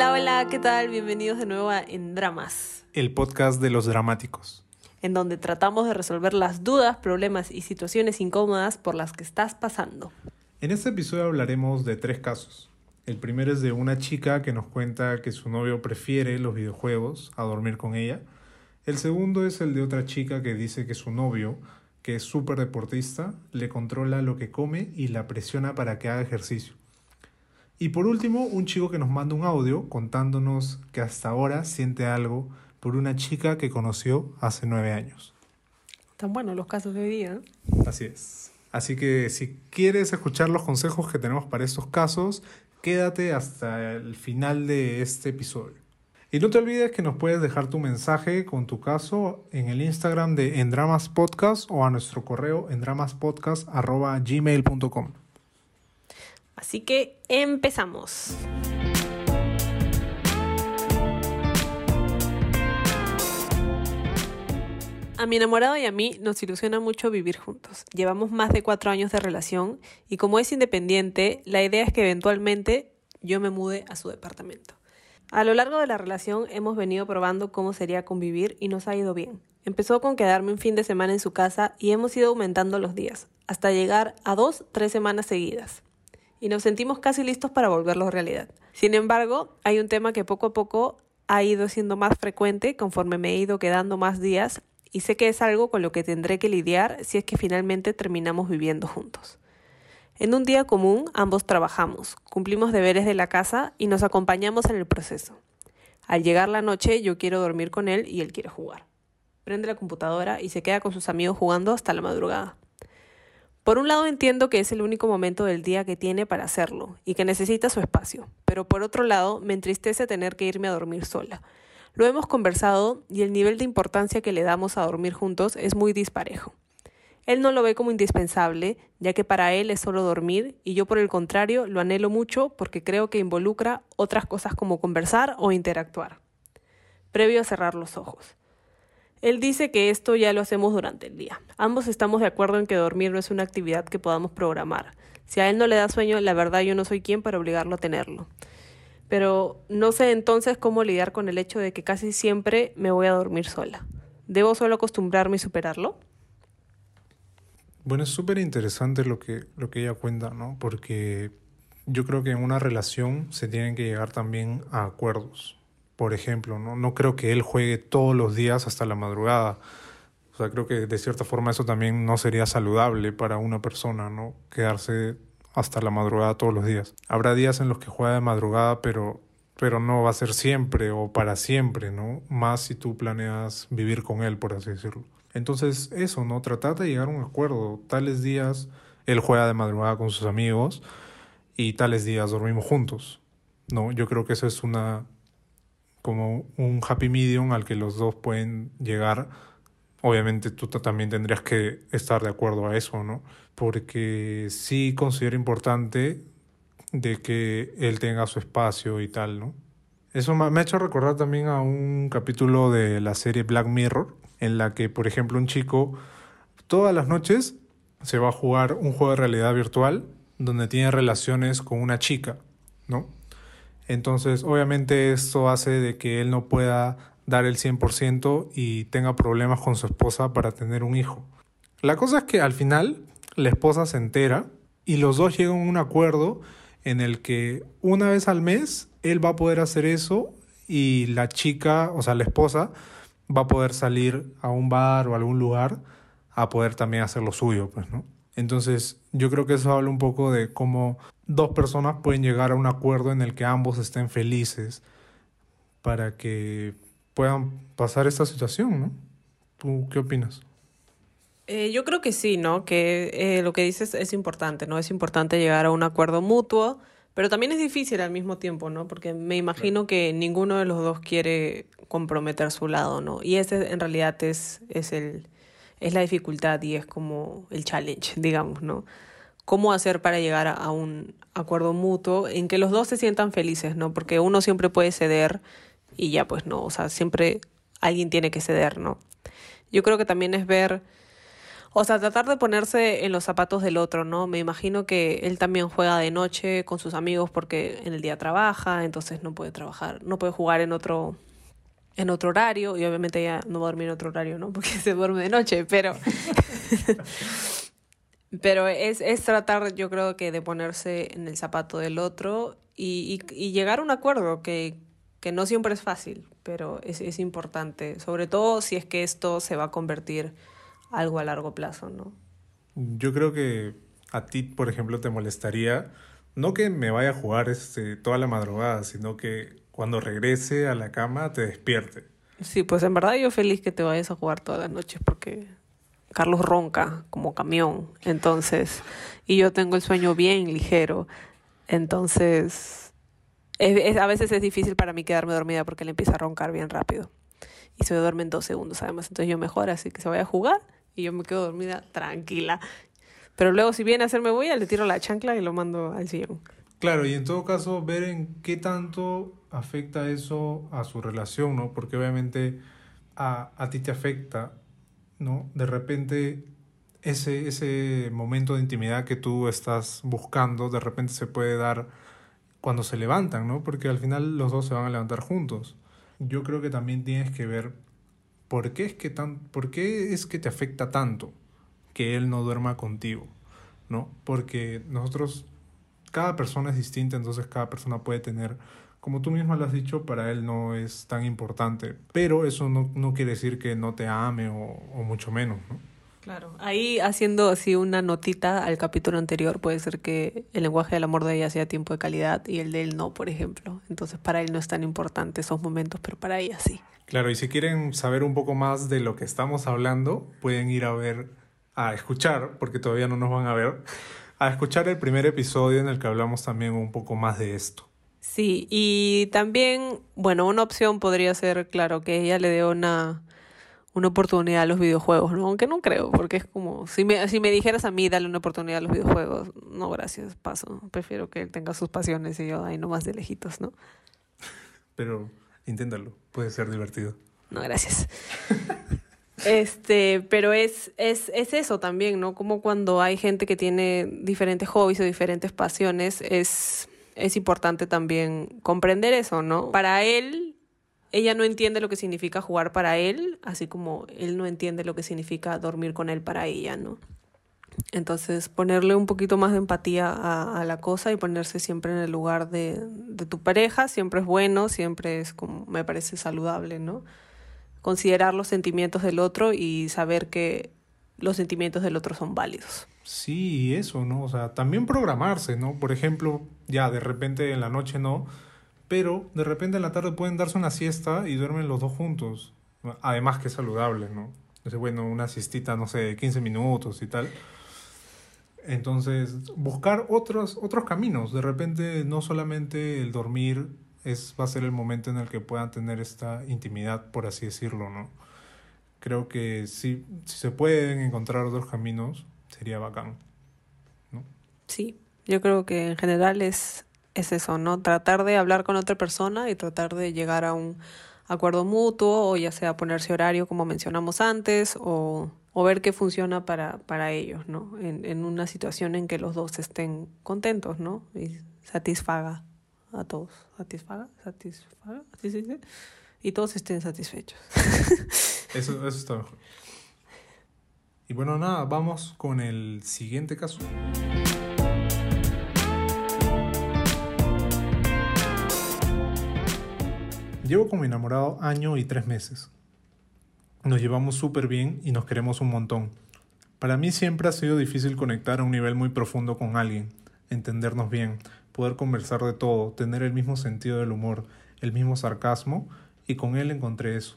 Hola, hola, ¿qué tal? Bienvenidos de nuevo a En Dramas, el podcast de los dramáticos. en donde tratamos de resolver las dudas, problemas y situaciones incómodas por las que estás pasando. En este episodio hablaremos de tres casos. El primero es de una chica que nos cuenta que su novio prefiere los videojuegos a dormir con ella. El segundo es el de otra chica que dice que su novio, que es súper deportista, le controla lo que come y la presiona para que haga ejercicio. Y por último, un chico que nos manda un audio contándonos que hasta ahora siente algo por una chica que conoció hace nueve años. Tan buenos los casos de hoy día. ¿no? Así es. Así que si quieres escuchar los consejos que tenemos para estos casos, quédate hasta el final de este episodio. Y no te olvides que nos puedes dejar tu mensaje con tu caso en el Instagram de Endramas Podcast o a nuestro correo endramaspodcast.gmail.com. Así que empezamos. A mi enamorado y a mí nos ilusiona mucho vivir juntos. Llevamos más de cuatro años de relación y como es independiente, la idea es que eventualmente yo me mude a su departamento. A lo largo de la relación hemos venido probando cómo sería convivir y nos ha ido bien. Empezó con quedarme un fin de semana en su casa y hemos ido aumentando los días, hasta llegar a dos, tres semanas seguidas. Y nos sentimos casi listos para volverlo realidad. Sin embargo, hay un tema que poco a poco ha ido siendo más frecuente conforme me he ido quedando más días y sé que es algo con lo que tendré que lidiar si es que finalmente terminamos viviendo juntos. En un día común ambos trabajamos, cumplimos deberes de la casa y nos acompañamos en el proceso. Al llegar la noche yo quiero dormir con él y él quiere jugar. Prende la computadora y se queda con sus amigos jugando hasta la madrugada. Por un lado entiendo que es el único momento del día que tiene para hacerlo y que necesita su espacio, pero por otro lado me entristece tener que irme a dormir sola. Lo hemos conversado y el nivel de importancia que le damos a dormir juntos es muy disparejo. Él no lo ve como indispensable, ya que para él es solo dormir, y yo por el contrario lo anhelo mucho porque creo que involucra otras cosas como conversar o interactuar. Previo a cerrar los ojos. Él dice que esto ya lo hacemos durante el día. Ambos estamos de acuerdo en que dormir no es una actividad que podamos programar. Si a él no le da sueño, la verdad yo no soy quien para obligarlo a tenerlo. Pero no sé entonces cómo lidiar con el hecho de que casi siempre me voy a dormir sola. ¿Debo solo acostumbrarme y superarlo? Bueno, es súper interesante lo que, lo que ella cuenta, ¿no? Porque yo creo que en una relación se tienen que llegar también a acuerdos. Por ejemplo, ¿no? no creo que él juegue todos los días hasta la madrugada. O sea, creo que de cierta forma eso también no sería saludable para una persona, ¿no? Quedarse hasta la madrugada todos los días. Habrá días en los que juega de madrugada, pero, pero no va a ser siempre o para siempre, ¿no? Más si tú planeas vivir con él, por así decirlo. Entonces, eso, ¿no? Tratar de llegar a un acuerdo. Tales días él juega de madrugada con sus amigos y tales días dormimos juntos, ¿no? Yo creo que eso es una como un happy medium al que los dos pueden llegar. Obviamente tú también tendrías que estar de acuerdo a eso, ¿no? Porque sí considero importante de que él tenga su espacio y tal, ¿no? Eso me ha hecho recordar también a un capítulo de la serie Black Mirror, en la que, por ejemplo, un chico todas las noches se va a jugar un juego de realidad virtual donde tiene relaciones con una chica, ¿no? Entonces, obviamente esto hace de que él no pueda dar el 100% y tenga problemas con su esposa para tener un hijo. La cosa es que al final la esposa se entera y los dos llegan a un acuerdo en el que una vez al mes él va a poder hacer eso y la chica, o sea, la esposa, va a poder salir a un bar o a algún lugar a poder también hacer lo suyo, pues. Entonces, yo creo que eso habla un poco de cómo dos personas pueden llegar a un acuerdo en el que ambos estén felices para que puedan pasar esta situación, ¿no? ¿Tú qué opinas? Eh, yo creo que sí, ¿no? Que eh, lo que dices es importante, ¿no? Es importante llegar a un acuerdo mutuo, pero también es difícil al mismo tiempo, ¿no? Porque me imagino que ninguno de los dos quiere comprometer su lado, ¿no? Y ese en realidad es, es, el, es la dificultad y es como el challenge, digamos, ¿no? Cómo hacer para llegar a, a un acuerdo mutuo en que los dos se sientan felices, ¿no? Porque uno siempre puede ceder y ya pues no, o sea, siempre alguien tiene que ceder, ¿no? Yo creo que también es ver O sea, tratar de ponerse en los zapatos del otro, ¿no? Me imagino que él también juega de noche con sus amigos porque en el día trabaja, entonces no puede trabajar, no puede jugar en otro en otro horario y obviamente ya no va a dormir en otro horario, ¿no? Porque se duerme de noche, pero pero es, es tratar, yo creo que de ponerse en el zapato del otro y, y, y llegar a un acuerdo que, que no siempre es fácil, pero es, es importante, sobre todo si es que esto se va a convertir algo a largo plazo, ¿no? Yo creo que a ti, por ejemplo, te molestaría no que me vaya a jugar este, toda la madrugada, sino que cuando regrese a la cama te despierte. Sí, pues en verdad yo feliz que te vayas a jugar todas las noches porque Carlos ronca como camión, entonces, y yo tengo el sueño bien ligero, entonces, es, es, a veces es difícil para mí quedarme dormida porque él empieza a roncar bien rápido y se duerme en dos segundos además, entonces yo mejor así que se vaya a jugar y yo me quedo dormida tranquila. Pero luego si viene a hacerme bulla, le tiro la chancla y lo mando al sillón. Claro, y en todo caso ver en qué tanto afecta eso a su relación, ¿no? Porque obviamente a, a ti te afecta, ¿no? De repente ese, ese momento de intimidad que tú estás buscando, de repente se puede dar cuando se levantan, ¿no? Porque al final los dos se van a levantar juntos. Yo creo que también tienes que ver ¿por qué es que, tan, ¿por qué es que te afecta tanto que él no duerma contigo? ¿No? Porque nosotros, cada persona es distinta, entonces cada persona puede tener, como tú misma lo has dicho, para él no es tan importante, pero eso no, no quiere decir que no te ame o, o mucho menos, ¿no? Claro, ahí haciendo así una notita al capítulo anterior, puede ser que el lenguaje del amor de ella sea tiempo de calidad y el de él no, por ejemplo. Entonces para él no es tan importante esos momentos, pero para ella sí. Claro, y si quieren saber un poco más de lo que estamos hablando, pueden ir a ver, a escuchar, porque todavía no nos van a ver, a escuchar el primer episodio en el que hablamos también un poco más de esto. Sí, y también, bueno, una opción podría ser, claro, que ella le dé una, una oportunidad a los videojuegos, ¿no? Aunque no creo, porque es como, si me, si me dijeras a mí, dale una oportunidad a los videojuegos, no, gracias, paso. Prefiero que él tenga sus pasiones y yo ahí nomás de lejitos, ¿no? Pero inténtalo, puede ser divertido. No, gracias. Este, pero es, es, es eso también, ¿no? Como cuando hay gente que tiene diferentes hobbies o diferentes pasiones, es, es importante también comprender eso, ¿no? Para él, ella no entiende lo que significa jugar para él, así como él no entiende lo que significa dormir con él para ella, ¿no? Entonces, ponerle un poquito más de empatía a, la cosa y ponerse siempre en el lugar de, tu pareja siempre es bueno, siempre es como, me parece saludable, ¿no? Considerar los sentimientos del otro y saber que los sentimientos del otro son válidos. Sí, eso, ¿no? O sea, también programarse, ¿no? Por ejemplo, ya de repente en la noche no, pero de repente en la tarde pueden darse una siesta y duermen los dos juntos. Además que es saludable, ¿no? Entonces, bueno, una siestita, no sé, de 15 minutos y tal. Entonces, buscar otros, otros caminos. De repente, no solamente el dormir es, va a ser el momento en el que puedan tener esta intimidad, por así decirlo, ¿no? Creo que si, si se pueden encontrar otros caminos, sería bacán, ¿no? Sí, yo creo que en general es, es eso, ¿no? Tratar de hablar con otra persona y tratar de llegar a un acuerdo mutuo, o ya sea ponerse horario como mencionamos antes, o o ver qué funciona para, para ellos, ¿no? En, en una situación en que los dos estén contentos, ¿no? Y satisfaga a todos. ¿Satisfaga? ¿Satisfaga? ¿Sí, sí, sí? Y todos estén satisfechos. eso, eso está mejor. Y bueno, nada, vamos con el siguiente caso. Llevo con mi enamorado año y tres meses. Nos llevamos súper bien y nos queremos un montón. Para mí siempre ha sido difícil conectar a un nivel muy profundo con alguien, entendernos bien, poder conversar de todo, tener el mismo sentido del humor, el mismo sarcasmo, y con él encontré eso.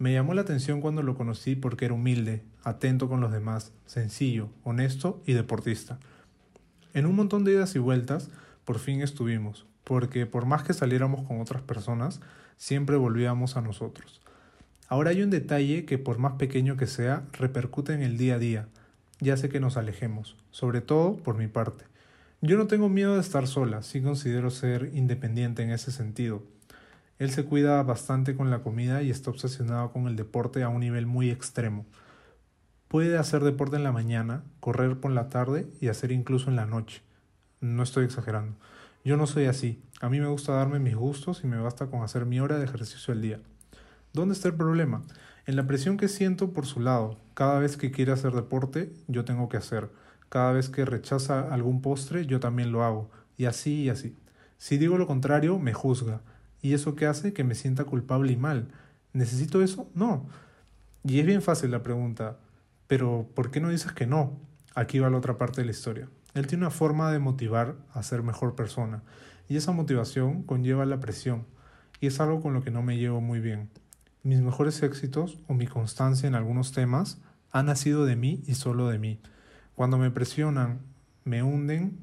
Me llamó la atención cuando lo conocí porque era humilde, atento con los demás, sencillo, honesto y deportista. En un montón de idas y vueltas, por fin estuvimos, porque por más que saliéramos con otras personas, siempre volvíamos a nosotros. Ahora hay un detalle que por más pequeño que sea, repercute en el día a día, ya sé que nos alejemos, sobre todo por mi parte. Yo no tengo miedo de estar sola, sí considero ser independiente en ese sentido. Él se cuida bastante con la comida y está obsesionado con el deporte a un nivel muy extremo. puede hacer deporte en la mañana, correr por la tarde y hacer incluso en la noche. No estoy exagerando. Yo no soy así. A mí me gusta darme mis gustos y me basta con hacer mi hora de ejercicio al día. ¿Dónde está el problema? En la presión que siento por su lado. Cada vez que quiere hacer deporte, yo tengo que hacer. Cada vez que rechaza algún postre, yo también lo hago. Y así y así. Si digo lo contrario, me juzga. ¿Y eso qué hace? Que me sienta culpable y mal. ¿Necesito eso? No. Y es bien fácil la pregunta. Pero ¿por qué no dices que no? Aquí va la otra parte de la historia. Él tiene una forma de motivar a ser mejor persona. Y esa motivación conlleva la presión. Y es algo con lo que no me llevo muy bien. Mis mejores éxitos o mi constancia en algunos temas han nacido de mí y solo de mí. Cuando me presionan, me hunden.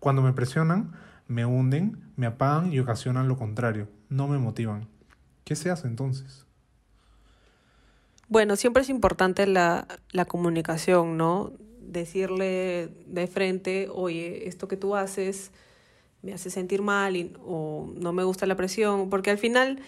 Cuando me presionan, me hunden, me apagan y ocasionan lo contrario. No me motivan. ¿Qué se hace entonces? Bueno, siempre es importante la, la comunicación, ¿no? Decirle de frente, oye, esto que tú haces me hace sentir mal y, o no me gusta la presión, porque al final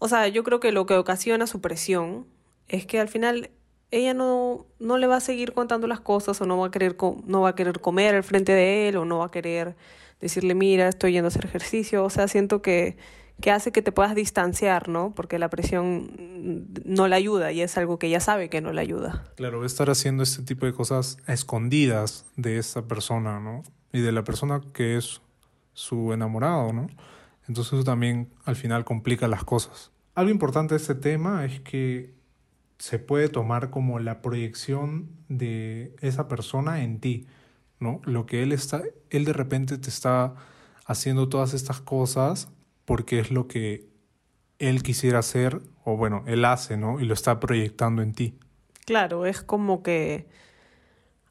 o sea, yo creo que lo que ocasiona su presión es que al final ella no, no le va a seguir contando las cosas o no va a querer no va a querer comer al frente de él o no va a querer decirle mira estoy yendo a hacer ejercicio o sea siento que que hace que te puedas distanciar no porque la presión no le ayuda y es algo que ella sabe que no le ayuda. Claro estar haciendo este tipo de cosas escondidas de esa persona no y de la persona que es su enamorado no entonces eso también al final complica las cosas. Algo importante de este tema es que se puede tomar como la proyección de esa persona en ti, ¿no? Lo que él está, él de repente te está haciendo todas estas cosas porque es lo que él quisiera hacer, o bueno, él hace, ¿no? Y lo está proyectando en ti. Claro, es como que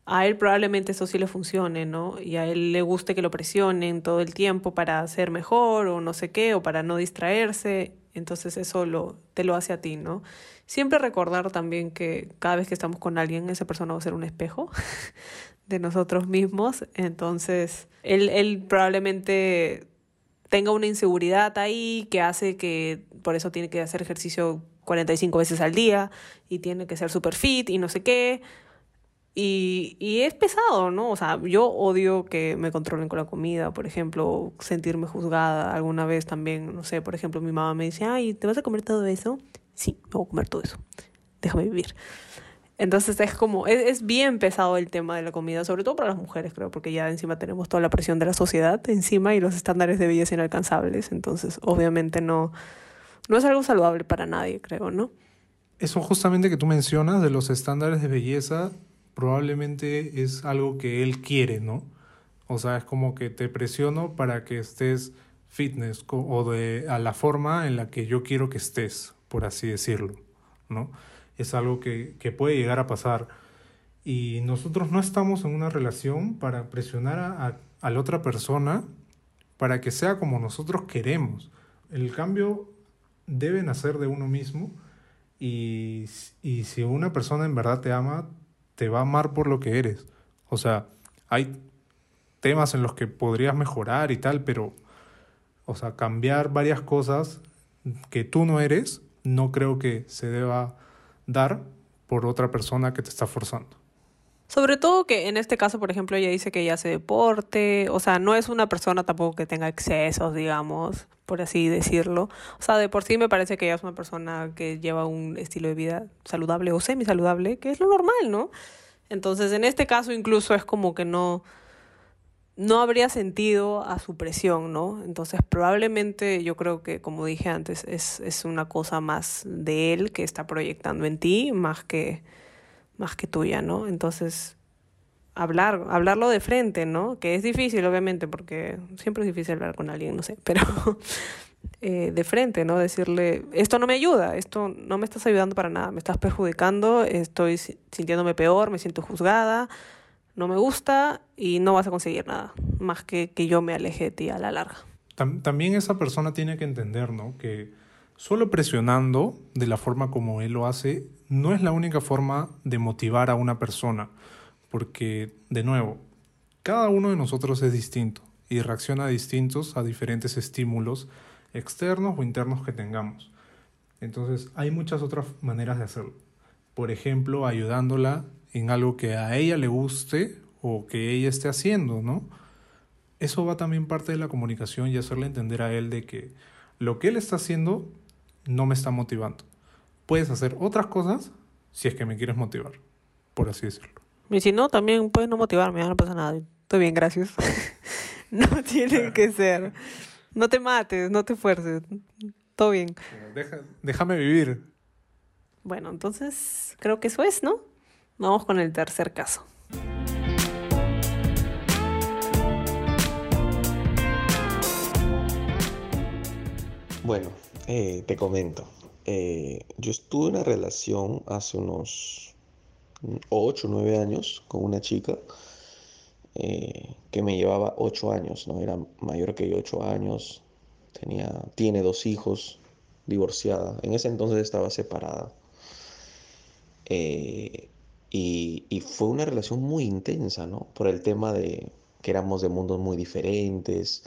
a él probablemente eso sí le funcione, ¿no? Y a él le guste que lo presionen todo el tiempo para ser mejor o no sé qué, o para no distraerse. Entonces eso lo, te lo hace a ti, ¿no? Siempre recordar también que cada vez que estamos con alguien, esa persona va a ser un espejo de nosotros mismos. Entonces, él, él probablemente tenga una inseguridad ahí que hace que por eso tiene que hacer ejercicio 45 veces al día y tiene que ser super fit y no sé qué y, y es pesado, ¿no? O sea, yo odio que me controlen con la comida, por ejemplo, sentirme juzgada alguna vez también, no sé, por ejemplo, mi mamá me dice, ay, ¿te vas a comer todo eso? Sí, me voy a comer todo eso, déjame vivir. Entonces es como, es, es, bien pesado el tema de la comida, sobre todo para las mujeres, creo, porque ya encima tenemos toda la presión de la sociedad encima y los estándares de belleza inalcanzables, entonces obviamente no, no es algo saludable para nadie, creo, ¿no? Eso justamente que tú mencionas de los estándares de belleza probablemente es algo que él quiere, ¿no? O sea, es como que te presiono para que estés fitness o de a la forma en la que yo quiero que estés, por así decirlo, ¿no? Es algo que, que puede llegar a pasar. Y nosotros no estamos en una relación para presionar a, a la otra persona para que sea como nosotros queremos. El cambio debe nacer de uno mismo y, y si una persona en verdad te ama, te va a amar por lo que eres. O sea, hay temas en los que podrías mejorar y tal, pero, o sea, cambiar varias cosas que tú no eres, no creo que se deba dar por otra persona que te está forzando. Sobre todo que en este caso, por ejemplo, ella dice que ella hace deporte, o sea, no es una persona tampoco que tenga excesos, digamos, por así decirlo. O sea, de por sí me parece que ella es una persona que lleva un estilo de vida saludable o semi saludable, que es lo normal, ¿no? Entonces, en este caso incluso es como que no, no habría sentido a su presión, ¿no? Entonces, probablemente yo creo que, como dije antes, es, es una cosa más de él que está proyectando en ti, más que, más que tuya, ¿no? Entonces, hablar, hablarlo de frente, ¿no? Que es difícil, obviamente, porque siempre es difícil hablar con alguien, no sé, pero eh, de frente, ¿no? Decirle, esto no me ayuda, esto no me estás ayudando para nada, me estás perjudicando, estoy sintiéndome peor, me siento juzgada, no me gusta y no vas a conseguir nada, más que que yo me aleje de ti a la larga. También esa persona tiene que entender, ¿no? Que solo presionando de la forma como él lo hace no es la única forma de motivar a una persona, porque, de nuevo, cada uno de nosotros es distinto y reacciona distintos a diferentes estímulos externos o internos que tengamos. Entonces, hay muchas otras maneras de hacerlo. Por ejemplo, ayudándola en algo que a ella le guste o que ella esté haciendo, ¿no? Eso va también parte de la comunicación y hacerle entender a él de que lo que él está haciendo no me está motivando. Puedes hacer otras cosas si es que me quieres motivar, por así decirlo. Y si no, también puedes no motivarme, no pasa nada. Estoy bien, gracias. no tiene que ser. No te mates, no te fuerces. Todo bien. déjame vivir. Bueno, entonces creo que eso es, ¿no? Vamos con el tercer caso. Bueno, eh, te comento. Eh, yo estuve en una relación hace unos 8 o 9 años con una chica eh, que me llevaba 8 años, ¿no? Era mayor que yo 8 años, tenía, tiene dos hijos, divorciada. En ese entonces estaba separada. Y, fue una relación muy intensa, ¿no? Por el tema de que éramos de mundos muy diferentes,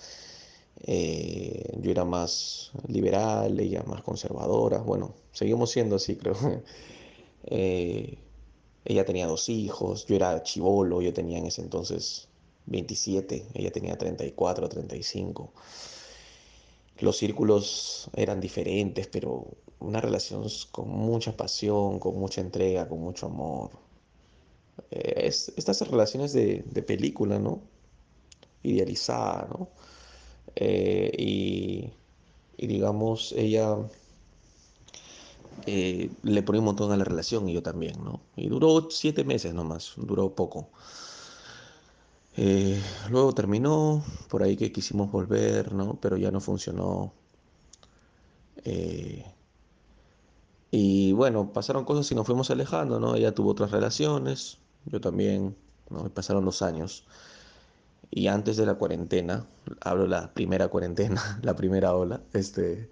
eh, yo era más liberal, ella más conservadora. Bueno, seguimos siendo así, creo. Eh, ella tenía dos hijos, yo era chivolo, yo tenía en ese entonces 27, ella tenía 34, 35. Los círculos eran diferentes, pero una relación con mucha pasión, con mucha entrega, con mucho amor. Eh, estas relaciones de, de película, ¿no? Idealizada, ¿no? Eh, y, digamos, ella eh, le ponía un montón a la relación y yo también, ¿no? Y duró siete meses nomás, duró poco. Luego terminó, por ahí que quisimos volver, ¿no? Pero ya no funcionó. y bueno, pasaron cosas y nos fuimos alejando, ¿no? Ella tuvo otras relaciones, yo también, ¿no? pasaron los años. Y antes de la cuarentena, hablo la primera cuarentena, la primera ola, este,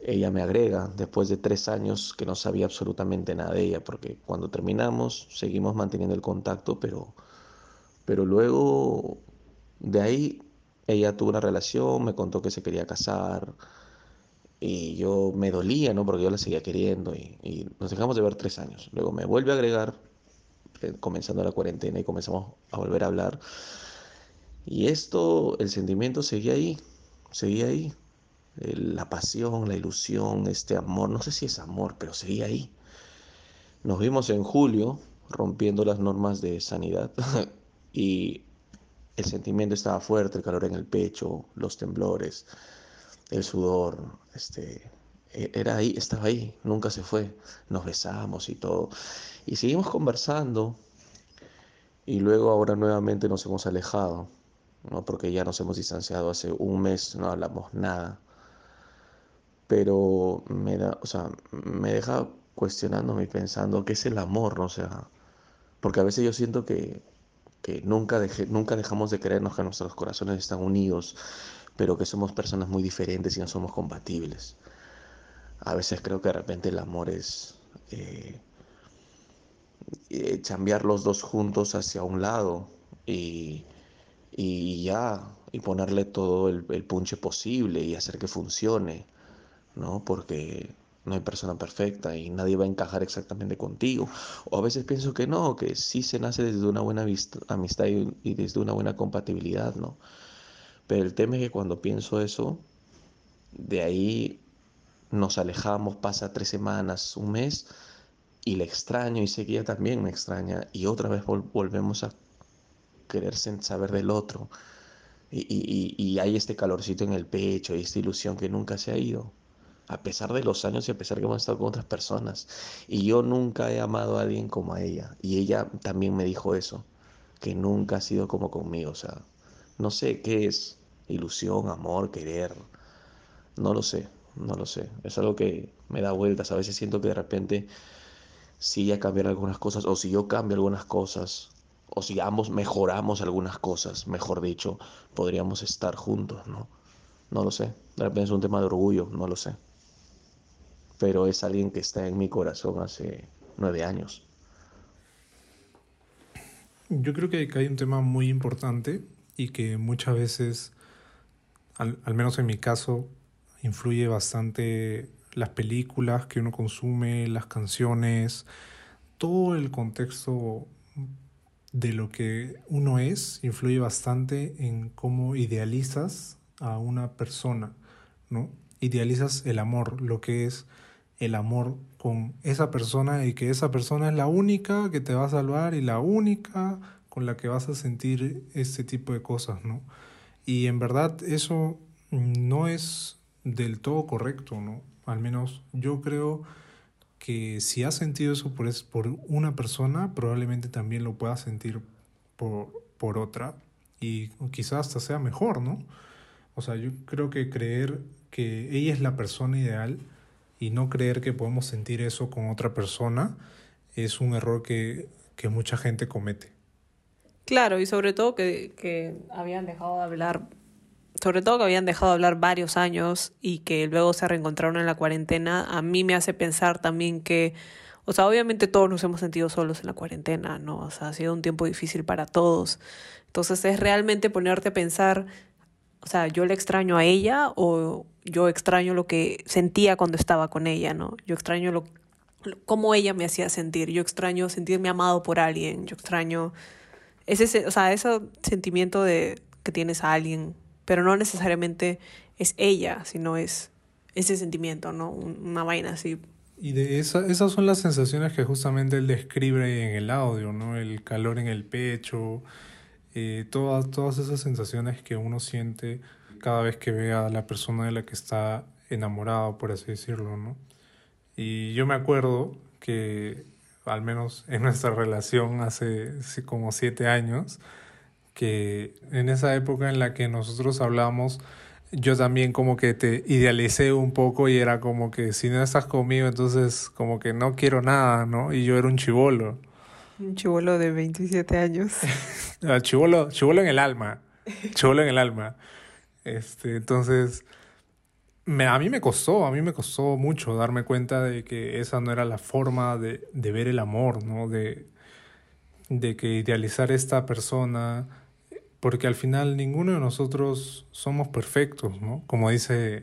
ella me agrega, después de tres años que no sabía absolutamente nada de ella, porque cuando terminamos seguimos manteniendo el contacto, pero, pero luego de ahí ella tuvo una relación, me contó que se quería casar, y yo me dolía, ¿no? Porque yo la seguía queriendo y, y nos dejamos de ver tres años. Luego me vuelve a agregar, comenzando la cuarentena y comenzamos a volver a hablar. Y esto, el sentimiento seguía ahí, seguía ahí. La pasión, la ilusión, este amor, no sé si es amor, pero seguía ahí. Nos vimos en julio rompiendo las normas de sanidad y el sentimiento estaba fuerte, el calor en el pecho, los temblores, el sudor, este, era ahí, estaba ahí, nunca se fue. Nos besamos y todo. Y seguimos conversando y luego ahora nuevamente nos hemos alejado. ¿no? porque ya nos hemos distanciado hace un mes, no hablamos nada. Pero me, da, o sea, me deja cuestionándome y pensando qué es el amor, ¿no? O sea, porque a veces yo siento que, que nunca, nunca dejamos de creernos que nuestros corazones están unidos, pero que somos personas muy diferentes y no somos compatibles. A veces creo que de repente el amor es eh, eh cambiar los dos juntos hacia un lado y, y ya, y ponerle todo el, punche posible y hacer que funcione, ¿no? Porque no hay persona perfecta y nadie va a encajar exactamente contigo. O a veces pienso que no, que sí se nace desde una buena amistad y, desde una buena compatibilidad, ¿no? Pero el tema es que cuando pienso eso, de ahí nos alejamos, pasa tres semanas, un mes, y le extraño y ella también me extraña, y otra vez volvemos a querer saber del otro. Y, hay este calorcito en el pecho y esta ilusión que nunca se ha ido, a pesar de los años y a pesar que hemos estado con otras personas. Y yo nunca he amado a alguien como a ella. Y ella también me dijo eso, que nunca ha sido como conmigo. O sea, no sé qué es ilusión, amor, querer. No lo sé, no lo sé. Es algo que me da vueltas. A veces siento que de repente si ella cambiar algunas cosas o si yo cambio algunas cosas o si ambos mejoramos algunas cosas, mejor dicho, podríamos estar juntos, ¿no? No lo sé. De repente es un tema de orgullo, no lo sé. Pero es alguien que está en mi corazón hace nueve años. Yo creo que hay un tema muy importante y que muchas veces, al, al menos en mi caso, influye bastante las películas que uno consume, las canciones, todo el contexto de lo que uno es influye bastante en cómo idealizas a una persona, ¿no? Idealizas el amor, lo que es el amor con esa persona y que esa persona es la única que te va a salvar y la única con la que vas a sentir este tipo de cosas, ¿no? Y en verdad eso no es del todo correcto, ¿no? Al menos yo creo que si has sentido eso por, por una persona, probablemente también lo puedas sentir por, por otra y quizás hasta sea mejor, ¿no? O sea, yo creo que creer que ella es la persona ideal y no creer que podemos sentir eso con otra persona es un error que, que mucha gente comete. Claro, y sobre todo que, que habían dejado de hablar, sobre todo que habían dejado de hablar varios años y que luego se reencontraron en la cuarentena, a mí me hace pensar también que, o sea, obviamente todos nos hemos sentido solos en la cuarentena, ¿no? O sea, ha sido un tiempo difícil para todos. Entonces es realmente ponerte a pensar, o sea, yo le extraño a ella o yo extraño lo que sentía cuando estaba con ella, ¿no? Yo extraño lo, cómo ella me hacía sentir, yo extraño sentirme amado por alguien, yo extraño ese, o sea, ese sentimiento de que tienes a alguien, pero no necesariamente es ella, sino es ese sentimiento, ¿no? Una vaina así. Y de esa, esas son las sensaciones que justamente él describe en el audio, ¿no? El calor en el pecho, eh, todas, todas esas sensaciones que uno siente cada vez que ve a la persona de la que está enamorado, por así decirlo, ¿no? Y yo me acuerdo que, al menos en nuestra relación hace como siete años, que en esa época en la que nosotros hablamos, yo también como que te idealicé un poco y era como que si no estás conmigo, entonces como que no quiero nada, ¿no? Y yo era un chivolo. Un chivolo de 27 años. Ah, chivolo, chivolo en el alma. Chivolo en el alma. Este, entonces, me, a mí me costó, a mí me costó mucho darme cuenta de que esa no era la forma de, de ver el amor, ¿no? De, de que idealizar esta persona, porque al final ninguno de nosotros somos perfectos, ¿no? Como dice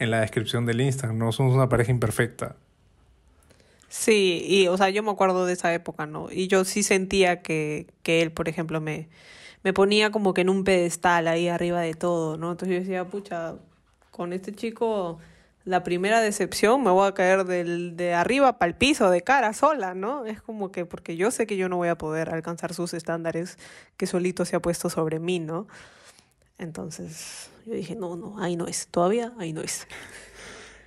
en la descripción del Instagram, no somos una pareja imperfecta. Sí, y o sea, yo me acuerdo de esa época, ¿no? Y yo sí sentía que, que él, por ejemplo, me, me ponía como que en un pedestal ahí arriba de todo, ¿no? Entonces yo decía, pucha, con este chico la primera decepción me voy a caer del, de arriba para el piso, de cara sola, ¿no? Es como que porque yo sé que yo no voy a poder alcanzar sus estándares que solito se ha puesto sobre mí, ¿no? Entonces yo dije, no, no, ahí no es, todavía ahí no es.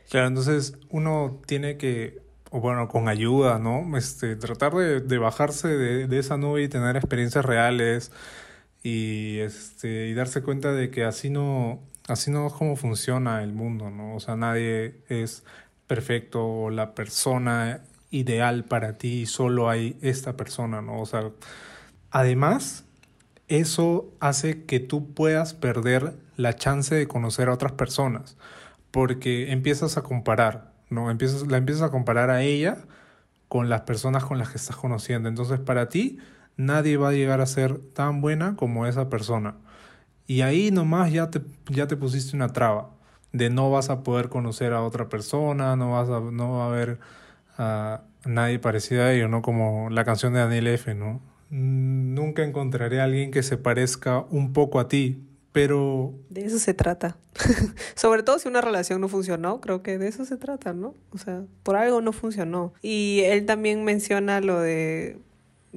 Claro, entonces uno tiene que, o bueno, con ayuda, ¿no? Este, tratar de, de bajarse de, de esa nube y tener experiencias reales, y este y darse cuenta de que así no así no es como funciona el mundo, ¿no? O sea, nadie es perfecto o la persona ideal para ti, solo hay esta persona, ¿no? O sea, además eso hace que tú puedas perder la chance de conocer a otras personas, porque empiezas a comparar, ¿no? Empiezas la empiezas a comparar a ella con las personas con las que estás conociendo. Entonces, para ti nadie va a llegar a ser tan buena como esa persona. Y ahí nomás ya te, ya te pusiste una traba de no vas a poder conocer a otra persona, no vas a, no va a haber a nadie parecido a ¿no? Como la canción de Daniel F, ¿no? Nunca encontraré a alguien que se parezca un poco a ti, pero... De eso se trata. Sobre todo si una relación no funcionó, creo que de eso se trata, ¿no? O sea, por algo no funcionó. Y él también menciona lo de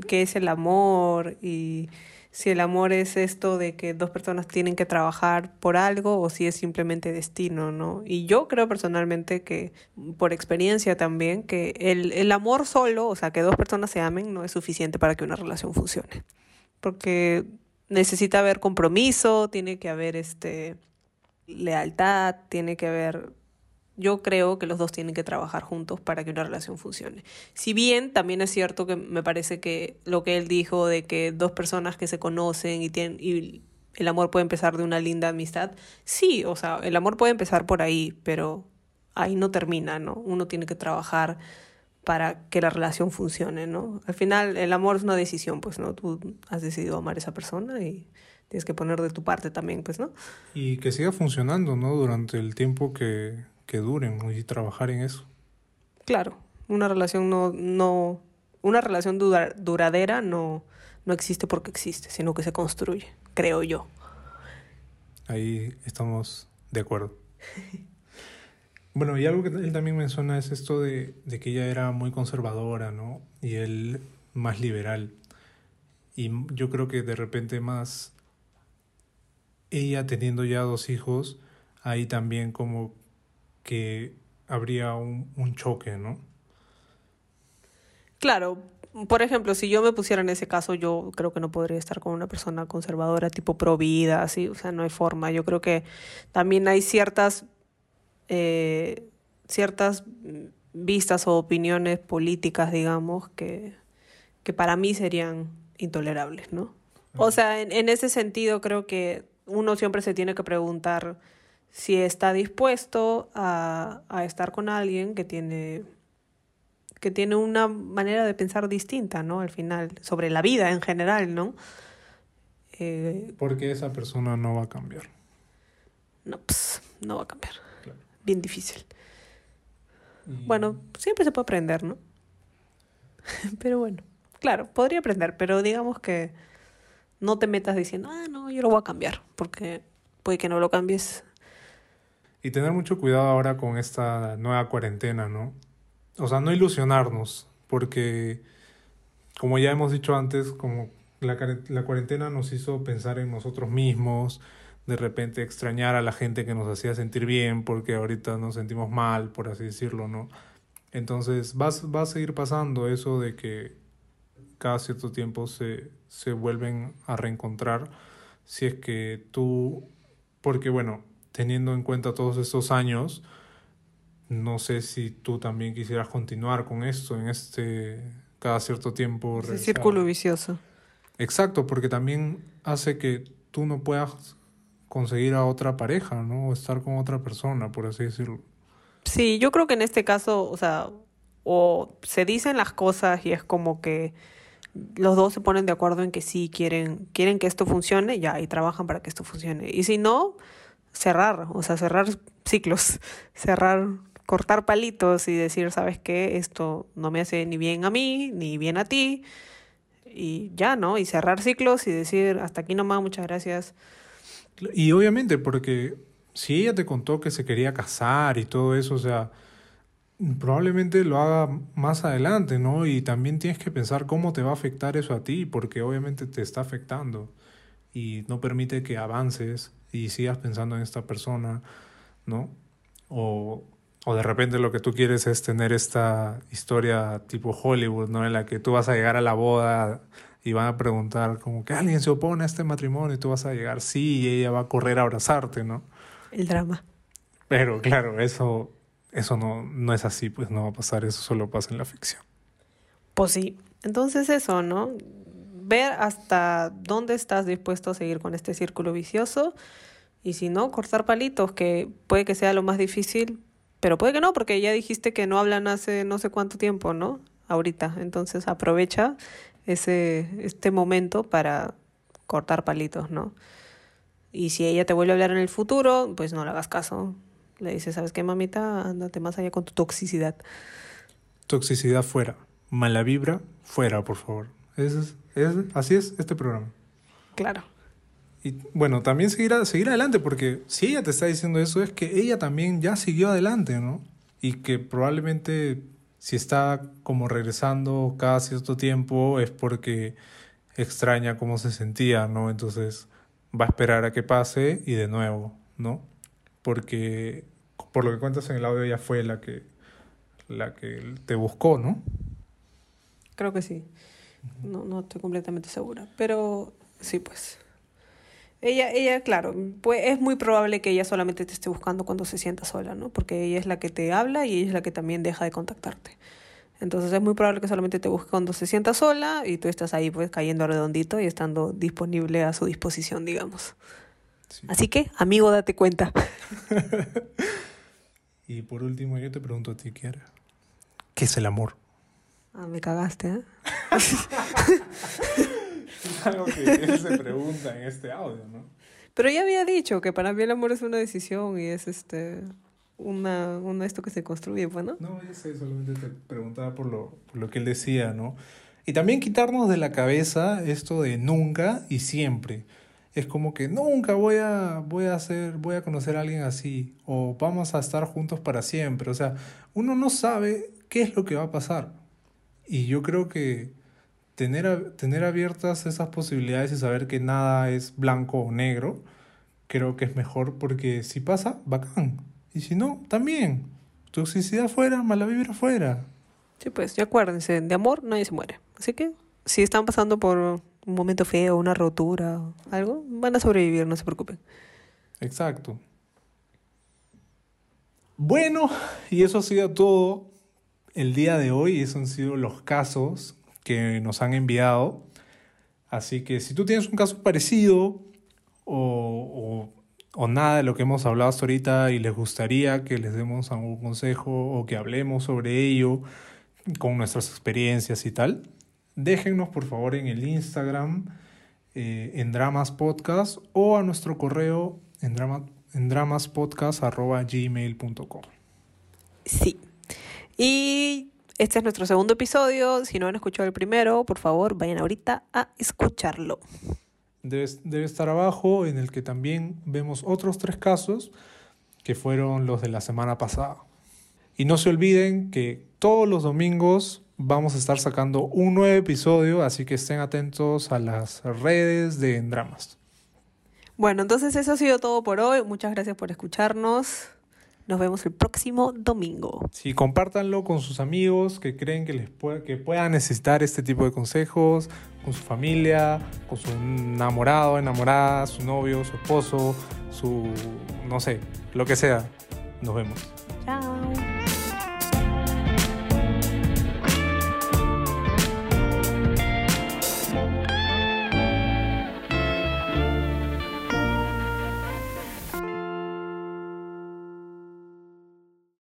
qué es el amor y si el amor es esto de que dos personas tienen que trabajar por algo o si es simplemente destino, ¿no? Y yo creo personalmente que, por experiencia también, que el, el amor solo, o sea, que dos personas se amen, no es suficiente para que una relación funcione. Porque necesita haber compromiso, tiene que haber este lealtad, tiene que haber yo creo que los dos tienen que trabajar juntos para que una relación funcione. Si bien también es cierto que me parece que lo que él dijo de que dos personas que se conocen y tienen y el amor puede empezar de una linda amistad, sí, o sea, el amor puede empezar por ahí, pero ahí no termina, ¿no? Uno tiene que trabajar para que la relación funcione, ¿no? Al final el amor es una decisión, pues, ¿no? Tú has decidido amar a esa persona y tienes que poner de tu parte también, pues, ¿no? Y que siga funcionando, ¿no? Durante el tiempo que, que duren y trabajar en eso. Claro, una relación no, no una relación dura- duradera no, no existe porque existe, sino que se construye, creo yo. Ahí estamos de acuerdo. Bueno, y algo que él también menciona es esto de, de que ella era muy conservadora, ¿no? Y él más liberal. Y yo creo que de repente más ella teniendo ya dos hijos, ahí también como que habría un, un choque, ¿no? Claro, por ejemplo, si yo me pusiera en ese caso, yo creo que no podría estar con una persona conservadora, tipo pro vida, así, o sea, no hay forma. Yo creo que también hay ciertas, eh, ciertas vistas o opiniones políticas, digamos, que, que para mí serían intolerables, ¿no? O sea, en, en ese sentido creo que uno siempre se tiene que preguntar si está dispuesto a, a estar con alguien que tiene que tiene una manera de pensar distinta, ¿no? Al final, sobre la vida en general, ¿no? Eh, Porque esa persona no va a cambiar. no, pues, no va a cambiar. Claro. Bien difícil. Y- Bueno, siempre se puede aprender, ¿no? pero bueno, claro, podría aprender, pero digamos que no te metas diciendo, ah, no, yo lo voy a cambiar, porque puede que no lo cambies. Y tener mucho cuidado ahora con esta nueva cuarentena, ¿no? O sea, no ilusionarnos, porque como ya hemos dicho antes, como la, la cuarentena nos hizo pensar en nosotros mismos, de repente extrañar a la gente que nos hacía sentir bien, porque ahorita nos sentimos mal, por así decirlo, ¿no? Entonces va, va a seguir pasando eso de que cada cierto tiempo se, se vuelven a reencontrar, si es que tú, porque bueno, teniendo en cuenta todos estos años, no sé si tú también quisieras continuar con esto en este cada cierto tiempo. Ese círculo vicioso. Exacto, porque también hace que tú no puedas conseguir a otra pareja, ¿no? O estar con otra persona, por así decirlo. Sí, yo creo que en este caso, o sea, o se dicen las cosas y es como que los dos se ponen de acuerdo en que sí quieren, quieren que esto funcione, ya, y trabajan para que esto funcione. Y si no, cerrar, o sea, cerrar ciclos, cerrar, cortar palitos y decir, ¿sabes qué? Esto no me hace ni bien a mí, ni bien a ti. Y ya, ¿no? Y cerrar ciclos y decir, hasta aquí nomás, muchas gracias. Y obviamente, porque si ella te contó que se quería casar y todo eso, o sea, probablemente lo haga más adelante, ¿no? Y también tienes que pensar cómo te va a afectar eso a ti, porque obviamente te está afectando y no permite que avances y sigas pensando en esta persona, ¿no? O, o de repente lo que tú quieres es tener esta historia tipo Hollywood, ¿no? En la que tú vas a llegar a la boda y van a preguntar como que alguien se opone a este matrimonio y tú vas a llegar, sí, y ella va a correr a abrazarte, ¿no? El drama. Pero claro, eso, eso no, no es así, pues no va a pasar, eso solo pasa en la ficción. Pues sí. Entonces eso, ¿no? Ver hasta dónde estás dispuesto a seguir con este círculo vicioso y si no, cortar palitos, que puede que sea lo más difícil, pero puede que no, porque ya dijiste que no hablan hace no sé cuánto tiempo, ¿no? Ahorita. Entonces aprovecha ese, este momento para cortar palitos, ¿no? Y si ella te vuelve a hablar en el futuro, pues no le hagas caso. Le dices, ¿sabes qué, mamita? Ándate más allá con tu toxicidad. Toxicidad fuera, mala vibra fuera, por favor. Es, es, así es este programa. Claro. Y bueno, también seguir, a- seguir adelante, porque si ella te está diciendo eso, es que ella también ya siguió adelante, ¿no? Y que probablemente si está como regresando cada cierto tiempo es porque extraña cómo se sentía, ¿no? Entonces va a esperar a que pase y de nuevo, ¿no? Porque por lo que cuentas en el audio ella fue la que la que te buscó, ¿no? Creo que sí. No, no estoy completamente segura. Pero sí, pues. Ella, ella, claro, pues es muy probable que ella solamente te esté buscando cuando se sienta sola, ¿no? Porque ella es la que te habla y ella es la que también deja de contactarte. Entonces es muy probable que solamente te busque cuando se sienta sola y tú estás ahí pues cayendo redondito y estando disponible a su disposición, digamos. Sí. Así que, amigo, date cuenta. Y por último yo te pregunto a ti, Kiara, ¿qué es el amor? Ah, me cagaste, ¿eh? Es algo que se pregunta en este audio, ¿no? Pero ya había dicho que para mí el amor es una decisión y es este una, una esto que se construye, pues, ¿no? No, yo sé, solamente te preguntaba por lo, por lo que él decía, ¿no? Y también quitarnos de la cabeza esto de nunca y siempre. Es como que nunca voy a, voy a hacer, voy a conocer a alguien así. O vamos a estar juntos para siempre. O sea, uno no sabe qué es lo que va a pasar. Y yo creo que tener, tener abiertas esas posibilidades y saber que nada es blanco o negro, creo que es mejor porque si pasa, bacán. Y si no, también. Toxicidad fuera, mala vibra fuera. Sí, pues, ya acuérdense, de amor nadie se muere. Así que, si están pasando por un momento feo, una rotura, algo, van a sobrevivir, no se preocupen. Exacto. Bueno, y eso ha sido todo el día de hoy. Esos han sido los casos que nos han enviado. Así que si tú tienes un caso parecido o, o nada de lo que hemos hablado hasta ahorita y les gustaría que les demos algún consejo o que hablemos sobre ello con nuestras experiencias y tal, déjennos por favor en el Instagram eh, en Dramas Podcast o a nuestro correo en, drama, en dramaspodcast.gmail.com. Sí. Y este es nuestro segundo episodio. Si no han escuchado el primero, por favor, vayan ahorita a escucharlo debe, estar abajo, en el que también vemos otros tres casos que fueron los de la semana pasada. Y no se olviden que todos los domingos vamos a estar sacando un nuevo episodio, así que estén atentos a las redes de Dramas. Bueno, entonces eso ha sido todo por hoy. Muchas gracias por escucharnos. Nos vemos el próximo domingo. Sí, compártanlo con sus amigos que creen que, les que puedan necesitar este tipo de consejos, con su familia, con su enamorado, enamorada, su novio, su esposo, su, no sé, lo que sea. Nos vemos.